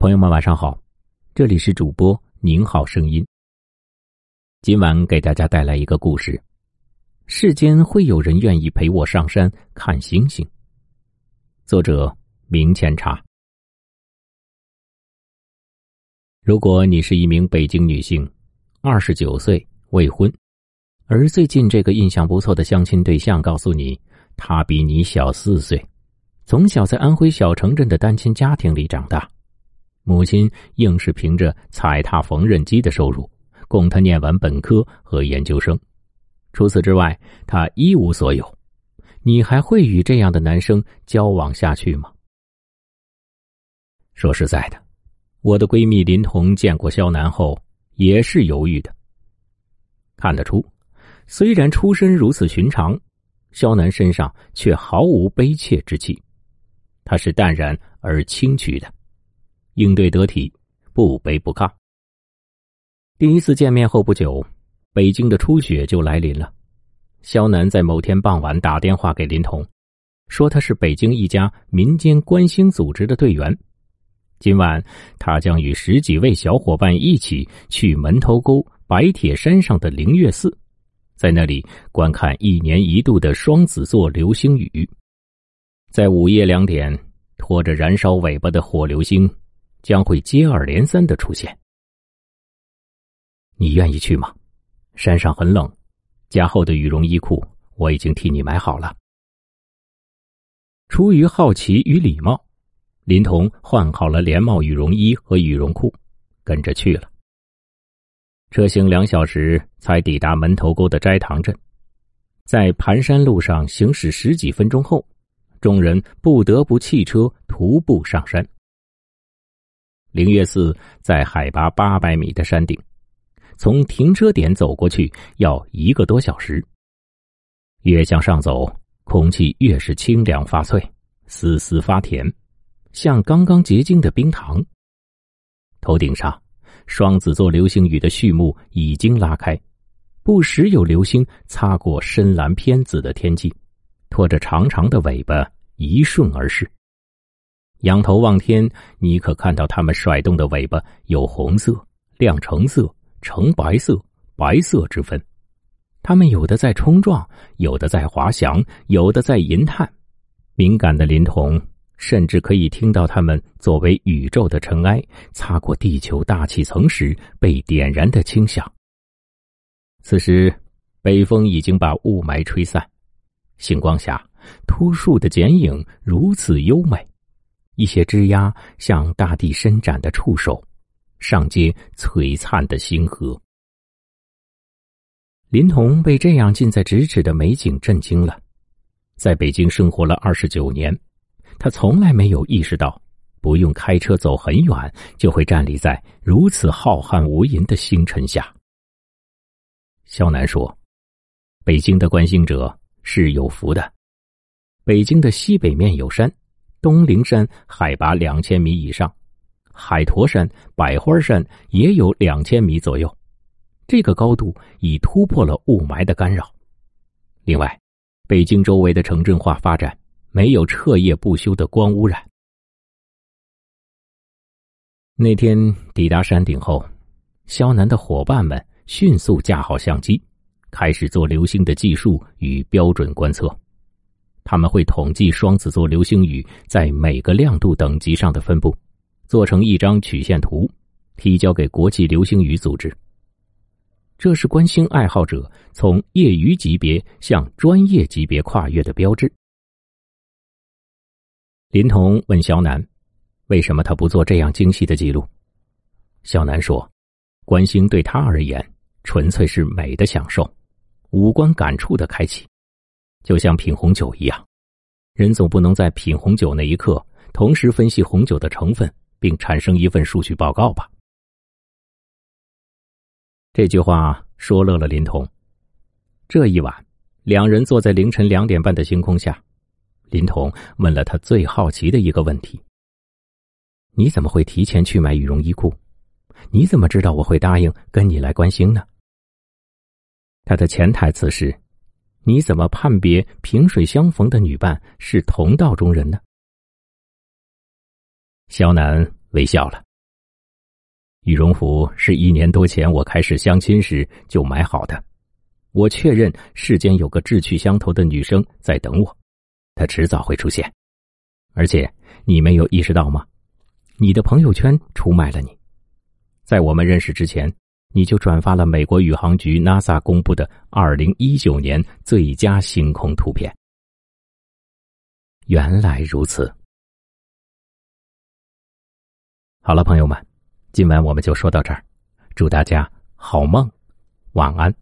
朋友们，晚上好，这里是主播您好声音。今晚给大家带来一个故事：世间会有人愿意陪我上山看星星。作者明前茶。如果你是一名北京女性，二十九岁未婚，而最近这个印象不错的相亲对象告诉你，他比你小四岁，从小在安徽小城镇的单亲家庭里长大。母亲硬是凭着踩踏缝纫机的收入，供他念完本科和研究生。除此之外，他一无所有。你还会与这样的男生交往下去吗？说实在的，我的闺蜜林彤见过肖楠后也是犹豫的。看得出，虽然出身如此寻常，肖楠身上却毫无悲切之气，他是淡然而轻举的。应对得体，不卑不亢。第一次见面后不久，北京的初雪就来临了。肖楠在某天傍晚打电话给林彤，说他是北京一家民间观星组织的队员，今晚他将与十几位小伙伴一起去门头沟白铁山上的灵月寺，在那里观看一年一度的双子座流星雨。在午夜两点，拖着燃烧尾巴的火流星。将会接二连三的出现。你愿意去吗？山上很冷，加厚的羽绒衣裤我已经替你买好了。出于好奇与礼貌，林童换好了连帽羽绒衣和羽绒裤，跟着去了。车行两小时才抵达门头沟的斋堂镇，在盘山路上行驶十几分钟后，众人不得不弃车徒步上山。灵月寺在海拔八百米的山顶，从停车点走过去要一个多小时。越向上走，空气越是清凉发脆，丝丝发甜，像刚刚结晶的冰糖。头顶上，双子座流星雨的序幕已经拉开，不时有流星擦过深蓝偏紫的天际，拖着长长的尾巴一瞬而逝。仰头望天，你可看到它们甩动的尾巴有红色、亮橙色、橙白色、白色之分。它们有的在冲撞，有的在滑翔，有的在吟叹。敏感的林童甚至可以听到它们作为宇宙的尘埃擦过地球大气层时被点燃的轻响。此时，北风已经把雾霾吹散，星光下，秃树的剪影如此优美。一些枝桠向大地伸展的触手，上接璀璨的星河。林童被这样近在咫尺的美景震惊了。在北京生活了二十九年，他从来没有意识到，不用开车走很远，就会站立在如此浩瀚无垠的星辰下。肖楠说：“北京的观星者是有福的，北京的西北面有山。”东陵山海拔两千米以上，海坨山、百花山也有两千米左右，这个高度已突破了雾霾的干扰。另外，北京周围的城镇化发展没有彻夜不休的光污染。那天抵达山顶后，肖楠的伙伴们迅速架好相机，开始做流星的计数与标准观测。他们会统计双子座流星雨在每个亮度等级上的分布，做成一张曲线图，提交给国际流星雨组织。这是观星爱好者从业余级别向专业级别跨越的标志。林童问肖楠：“为什么他不做这样精细的记录？”肖楠说：“观星对他而言，纯粹是美的享受，五官感触的开启。”就像品红酒一样，人总不能在品红酒那一刻同时分析红酒的成分，并产生一份数据报告吧？这句话说乐了林童。这一晚，两人坐在凌晨两点半的星空下，林童问了他最好奇的一个问题：“你怎么会提前去买羽绒衣裤？你怎么知道我会答应跟你来观星呢？”他的潜台词是。你怎么判别萍水相逢的女伴是同道中人呢？肖楠微笑了。羽绒服是一年多前我开始相亲时就买好的。我确认世间有个志趣相投的女生在等我，她迟早会出现。而且你没有意识到吗？你的朋友圈出卖了你。在我们认识之前，你就转发了美国宇航局 NASA 公布的二零一九年最佳星空图片。原来如此。好了，朋友们，今晚我们就说到这儿，祝大家好梦，晚安。